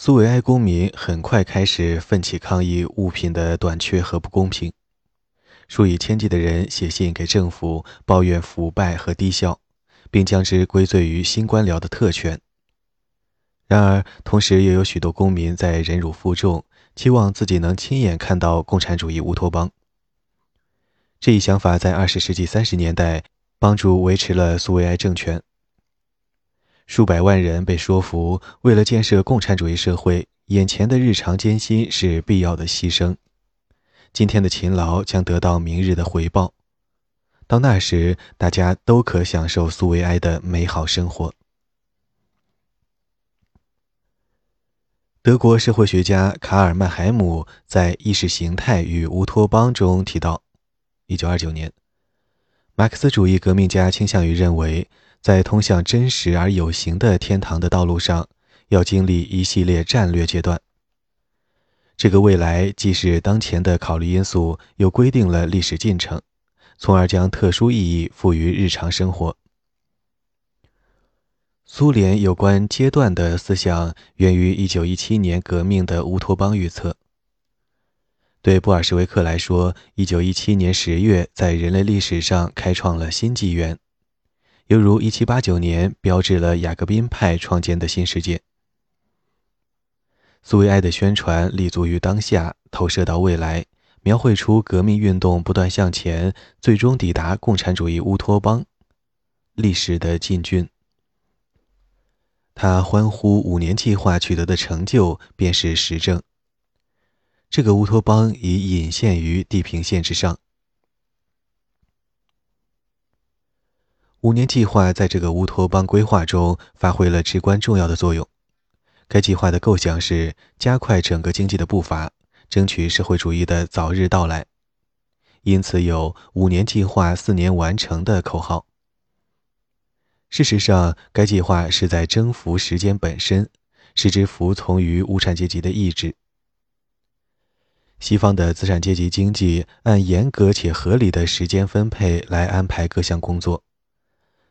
苏维埃公民很快开始奋起抗议物品的短缺和不公平，数以千计的人写信给政府抱怨腐败和低效，并将之归罪于新官僚的特权。然而，同时也有许多公民在忍辱负重，期望自己能亲眼看到共产主义乌托邦。这一想法在二十世纪三十年代帮助维持了苏维埃政权。数百万人被说服，为了建设共产主义社会，眼前的日常艰辛是必要的牺牲。今天的勤劳将得到明日的回报。到那时，大家都可享受苏维埃的美好生活。德国社会学家卡尔曼海姆在《意识形态与乌托邦》中提到，1929年，马克思主义革命家倾向于认为。在通向真实而有形的天堂的道路上，要经历一系列战略阶段。这个未来既是当前的考虑因素，又规定了历史进程，从而将特殊意义赋予日常生活。苏联有关阶段的思想源于1917年革命的乌托邦预测。对布尔什维克来说，1917年十月在人类历史上开创了新纪元。犹如1789年标志了雅各宾派创建的新世界。苏维埃的宣传立足于当下，投射到未来，描绘出革命运动不断向前，最终抵达共产主义乌托邦历史的进军。他欢呼五年计划取得的成就便是实证。这个乌托邦已隐现于地平线之上。五年计划在这个乌托邦规划中发挥了至关重要的作用。该计划的构想是加快整个经济的步伐，争取社会主义的早日到来，因此有“五年计划四年完成”的口号。事实上，该计划是在征服时间本身，使之服从于无产阶级的意志。西方的资产阶级经济按严格且合理的时间分配来安排各项工作。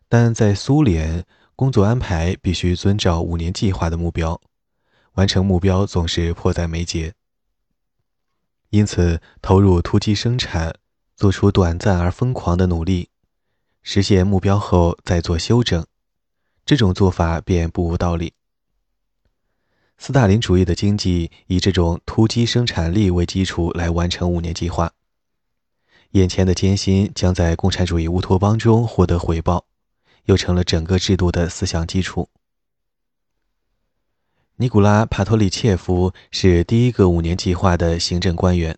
但在苏联，工作安排必须遵照五年计划的目标，完成目标总是迫在眉睫。因此，投入突击生产，做出短暂而疯狂的努力，实现目标后再做休整，这种做法便不无道理。斯大林主义的经济以这种突击生产力为基础来完成五年计划，眼前的艰辛将在共产主义乌托邦中获得回报。又成了整个制度的思想基础。尼古拉·帕托里切夫是第一个五年计划的行政官员，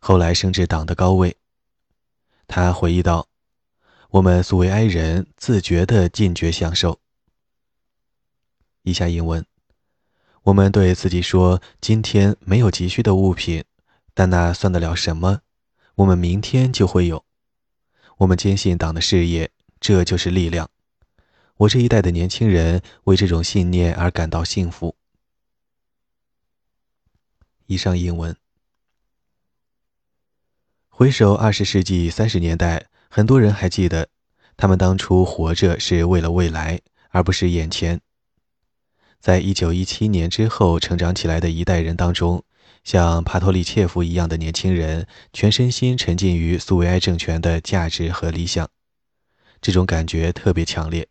后来升至党的高位。他回忆道：“我们苏维埃人自觉地禁绝享受。”以下引文：“我们对自己说，今天没有急需的物品，但那算得了什么？我们明天就会有。我们坚信党的事业，这就是力量。”我这一代的年轻人为这种信念而感到幸福。以上英文。回首二十世纪三十年代，很多人还记得，他们当初活着是为了未来，而不是眼前。在一九一七年之后成长起来的一代人当中，像帕托利切夫一样的年轻人，全身心沉浸于苏维埃政权的价值和理想，这种感觉特别强烈。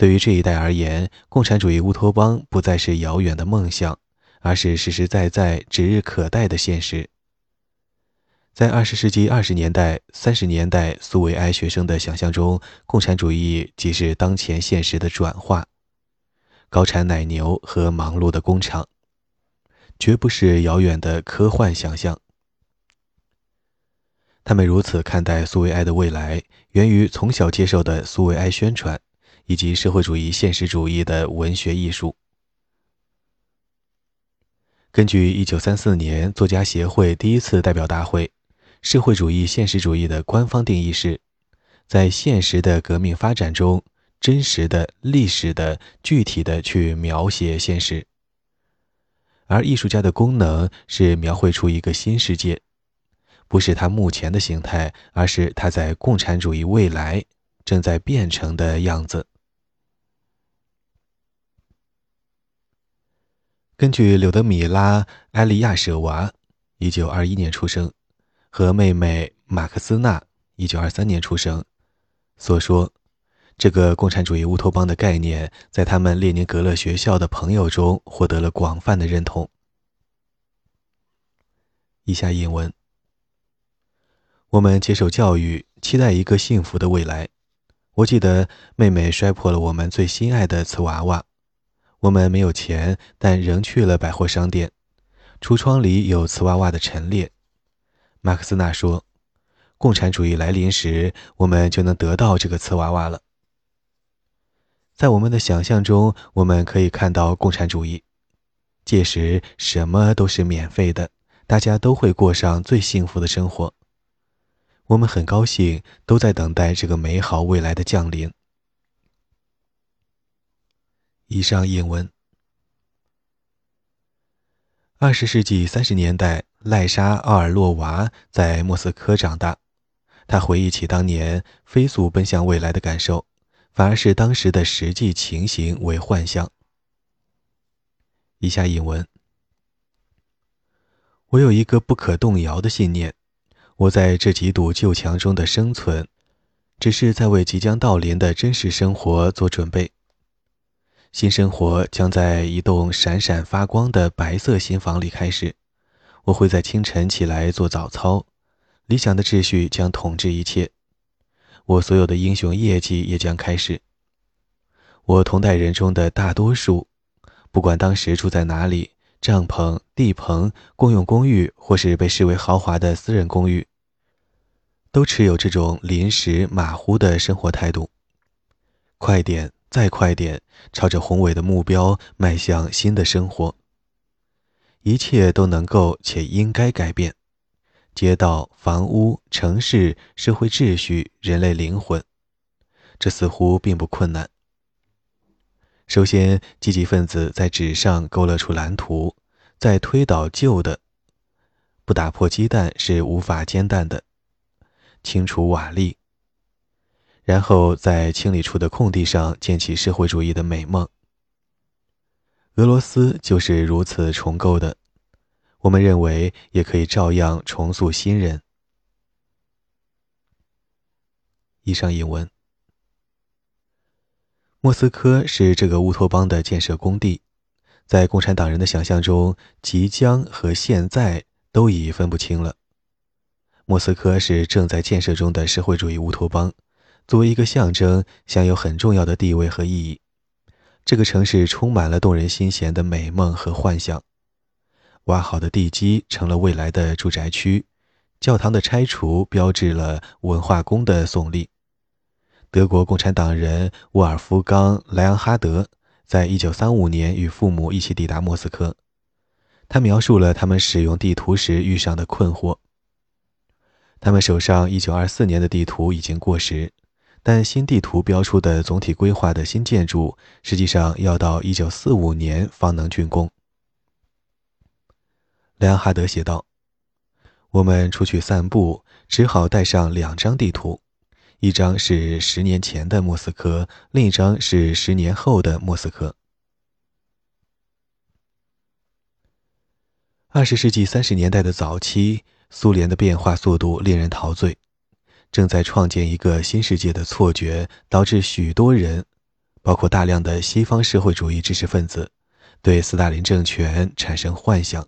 对于这一代而言，共产主义乌托邦不再是遥远的梦想，而是实实在在、指日可待的现实。在二十世纪二十年代、三十年代，苏维埃学生的想象中，共产主义即是当前现实的转化：高产奶牛和忙碌的工厂，绝不是遥远的科幻想象。他们如此看待苏维埃的未来，源于从小接受的苏维埃宣传。以及社会主义现实主义的文学艺术。根据1934年作家协会第一次代表大会，社会主义现实主义的官方定义是，在现实的革命发展中，真实的、历史的、具体的去描写现实。而艺术家的功能是描绘出一个新世界，不是他目前的形态，而是他在共产主义未来正在变成的样子。根据柳德米拉·埃利亚舍娃 （1921 年出生）和妹妹马克思娜 （1923 年出生）所说，这个共产主义乌托邦的概念在他们列宁格勒学校的朋友中获得了广泛的认同。以下引文：我们接受教育，期待一个幸福的未来。我记得妹妹摔破了我们最心爱的瓷娃娃。我们没有钱，但仍去了百货商店。橱窗里有瓷娃娃的陈列。马克思纳说：“共产主义来临时，我们就能得到这个瓷娃娃了。”在我们的想象中，我们可以看到共产主义。届时，什么都是免费的，大家都会过上最幸福的生活。我们很高兴，都在等待这个美好未来的降临。以上引文。二十世纪三十年代，赖莎·奥尔洛娃在莫斯科长大。他回忆起当年飞速奔向未来的感受，反而是当时的实际情形为幻象。以下引文。我有一个不可动摇的信念：我在这几堵旧墙中的生存，只是在为即将到临的真实生活做准备。新生活将在一栋闪闪发光的白色新房里开始。我会在清晨起来做早操，理想的秩序将统治一切。我所有的英雄业绩也将开始。我同代人中的大多数，不管当时住在哪里，帐篷、地棚、公用公寓，或是被视为豪华的私人公寓，都持有这种临时马虎的生活态度。快点！再快点，朝着宏伟的目标迈向新的生活。一切都能够且应该改变：街道、房屋、城市、社会秩序、人类灵魂。这似乎并不困难。首先，积极分子在纸上勾勒出蓝图，再推倒旧的。不打破鸡蛋是无法煎蛋的。清除瓦砾。然后在清理出的空地上建起社会主义的美梦。俄罗斯就是如此重构的，我们认为也可以照样重塑新人。以上引文。莫斯科是这个乌托邦的建设工地，在共产党人的想象中，即将和现在都已分不清了。莫斯科是正在建设中的社会主义乌托邦。作为一个象征，享有很重要的地位和意义。这个城市充满了动人心弦的美梦和幻想。挖好的地基成了未来的住宅区，教堂的拆除标志了文化宫的耸立。德国共产党人沃尔夫冈·莱昂哈德在一九三五年与父母一起抵达莫斯科。他描述了他们使用地图时遇上的困惑。他们手上一九二四年的地图已经过时。但新地图标出的总体规划的新建筑，实际上要到一九四五年方能竣工。莱昂哈德写道：“我们出去散步，只好带上两张地图，一张是十年前的莫斯科，另一张是十年后的莫斯科。”二十世纪三十年代的早期，苏联的变化速度令人陶醉。正在创建一个新世界的错觉，导致许多人，包括大量的西方社会主义知识分子，对斯大林政权产生幻想。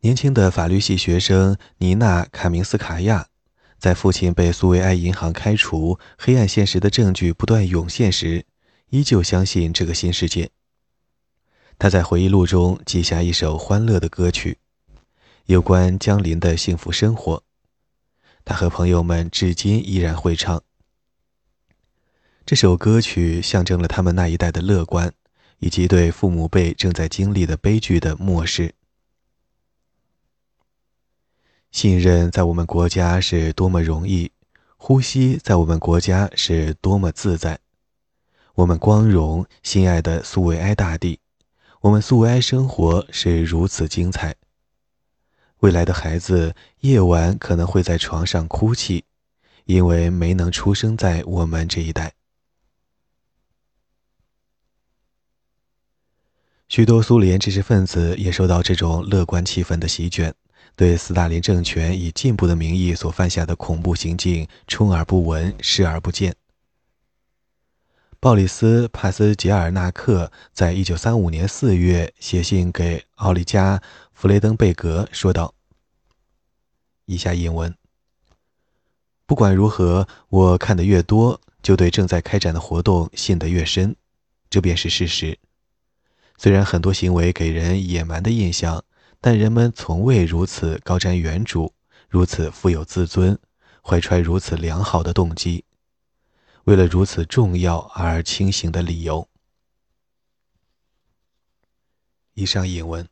年轻的法律系学生尼娜·卡明斯卡娅，在父亲被苏维埃银行开除、黑暗现实的证据不断涌现时，依旧相信这个新世界。他在回忆录中记下一首欢乐的歌曲，有关江林的幸福生活。他和朋友们至今依然会唱这首歌曲，象征了他们那一代的乐观，以及对父母辈正在经历的悲剧的漠视。信任在我们国家是多么容易，呼吸在我们国家是多么自在。我们光荣心爱的苏维埃大地，我们苏维埃生活是如此精彩。未来的孩子夜晚可能会在床上哭泣，因为没能出生在我们这一代。许多苏联知识分子也受到这种乐观气氛的席卷，对斯大林政权以进步的名义所犯下的恐怖行径充耳不闻，视而不见。鲍里斯·帕斯捷尔纳克在一九三五年四月写信给奥利加·弗雷登贝格，说道：“以下引文。不管如何，我看得越多，就对正在开展的活动信得越深，这便是事实。”虽然很多行为给人野蛮的印象，但人们从未如此高瞻远瞩，如此富有自尊，怀揣如此良好的动机，为了如此重要而清醒的理由。以上引文。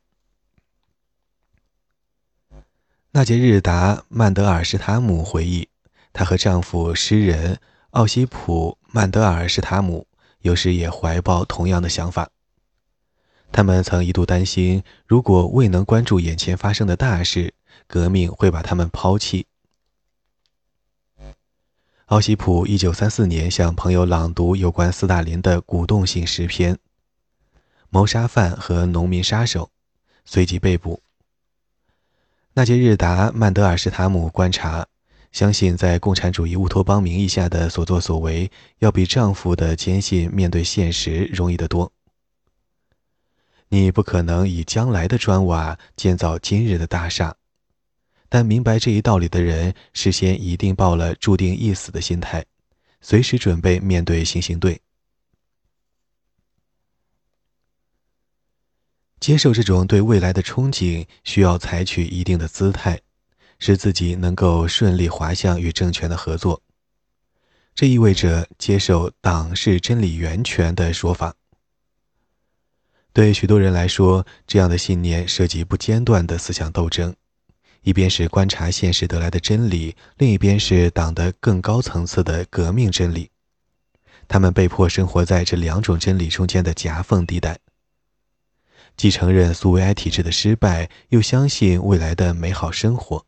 纳杰日达·曼德尔施塔姆回忆，她和丈夫诗人奥西普·曼德尔施塔姆有时也怀抱同样的想法。他们曾一度担心，如果未能关注眼前发生的大事，革命会把他们抛弃。奥西普1934年向朋友朗读有关斯大林的鼓动性诗篇，《谋杀犯和农民杀手》，随即被捕。纳杰日达·曼德尔施塔姆观察，相信在共产主义乌托邦名义下的所作所为，要比丈夫的坚信面对现实容易得多。你不可能以将来的砖瓦建造今日的大厦，但明白这一道理的人，事先一定抱了注定一死的心态，随时准备面对行刑队。接受这种对未来的憧憬，需要采取一定的姿态，使自己能够顺利滑向与政权的合作。这意味着接受“党是真理源泉”的说法。对许多人来说，这样的信念涉及不间断的思想斗争：一边是观察现实得来的真理，另一边是党的更高层次的革命真理。他们被迫生活在这两种真理中间的夹缝地带，既承认苏维埃体制的失败，又相信未来的美好生活。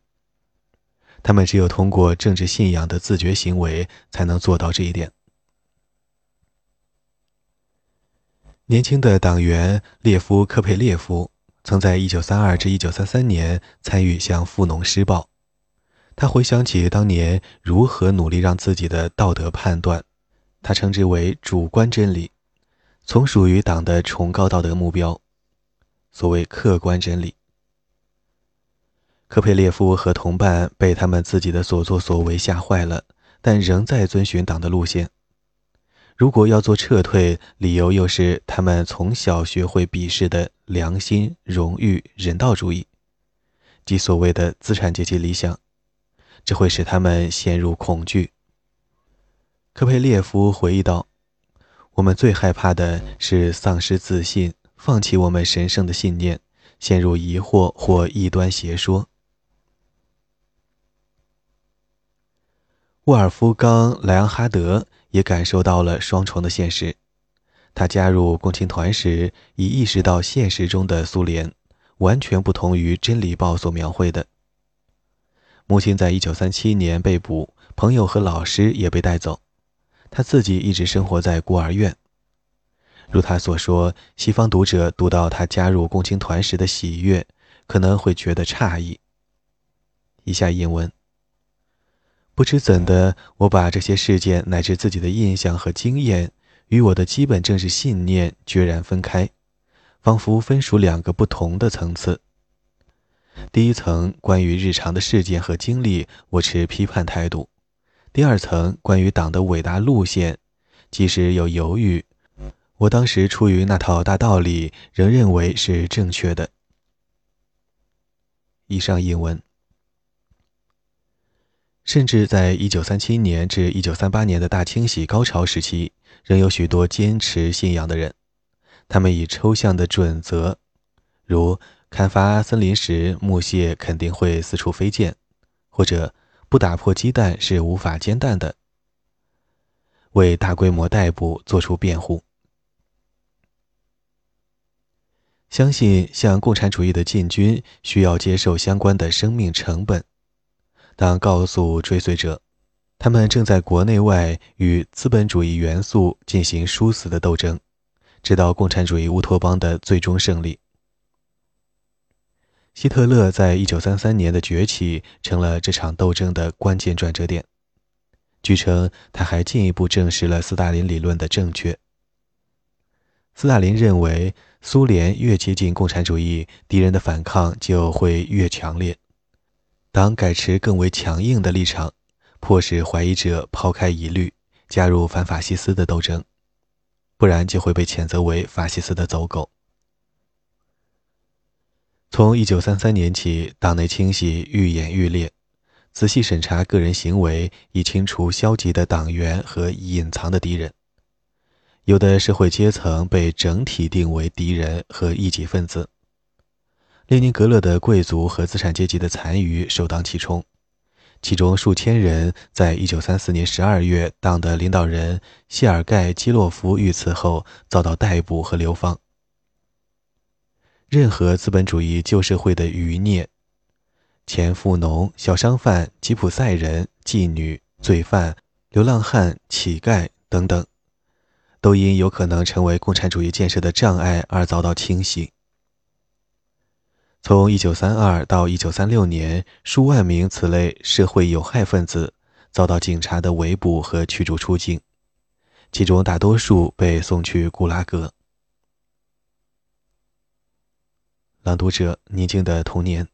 他们只有通过政治信仰的自觉行为，才能做到这一点。年轻的党员列夫·科佩列夫曾在1932至1933年参与向富农施暴。他回想起当年如何努力让自己的道德判断，他称之为主观真理，从属于党的崇高道德目标，所谓客观真理。科佩列夫和同伴被他们自己的所作所为吓坏了，但仍在遵循党的路线。如果要做撤退，理由又是他们从小学会鄙视的良心、荣誉、人道主义，即所谓的资产阶级理想，这会使他们陷入恐惧。科佩列夫回忆道：“我们最害怕的是丧失自信，放弃我们神圣的信念，陷入疑惑或异端邪说。”沃尔夫冈·莱昂哈德。也感受到了双重的现实。他加入共青团时，已意识到现实中的苏联完全不同于《真理报》所描绘的。母亲在一九三七年被捕，朋友和老师也被带走，他自己一直生活在孤儿院。如他所说，西方读者读到他加入共青团时的喜悦，可能会觉得诧异。以下引文。不知怎的，我把这些事件乃至自己的印象和经验与我的基本政治信念决然分开，仿佛分属两个不同的层次。第一层关于日常的事件和经历，我持批判态度；第二层关于党的伟大路线，即使有犹豫，我当时出于那套大道理，仍认为是正确的。以上引文。甚至在1937年至1938年的大清洗高潮时期，仍有许多坚持信仰的人。他们以抽象的准则，如砍伐森林时木屑肯定会四处飞溅，或者不打破鸡蛋是无法煎蛋的，为大规模逮捕做出辩护。相信向共产主义的进军需要接受相关的生命成本。当告诉追随者，他们正在国内外与资本主义元素进行殊死的斗争，直到共产主义乌托邦的最终胜利。希特勒在一九三三年的崛起成了这场斗争的关键转折点。据称，他还进一步证实了斯大林理论的正确。斯大林认为，苏联越接近共产主义，敌人的反抗就会越强烈。当改持更为强硬的立场，迫使怀疑者抛开疑虑，加入反法西斯的斗争，不然就会被谴责为法西斯的走狗。从一九三三年起，党内清洗愈演愈烈，仔细审查个人行为，以清除消极的党员和隐藏的敌人。有的社会阶层被整体定为敌人和异己分子。列宁格勒的贵族和资产阶级的残余首当其冲，其中数千人在一九三四年十二月，党的领导人谢尔盖·基洛夫遇刺后遭到逮捕和流放。任何资本主义旧社会的余孽，前富农、小商贩、吉普赛人、妓女、罪犯、流浪汉、乞丐等等，都因有可能成为共产主义建设的障碍而遭到清洗。从1932到1936年，数万名此类社会有害分子遭到警察的围捕和驱逐出境，其中大多数被送去古拉格。朗读者：宁静的童年。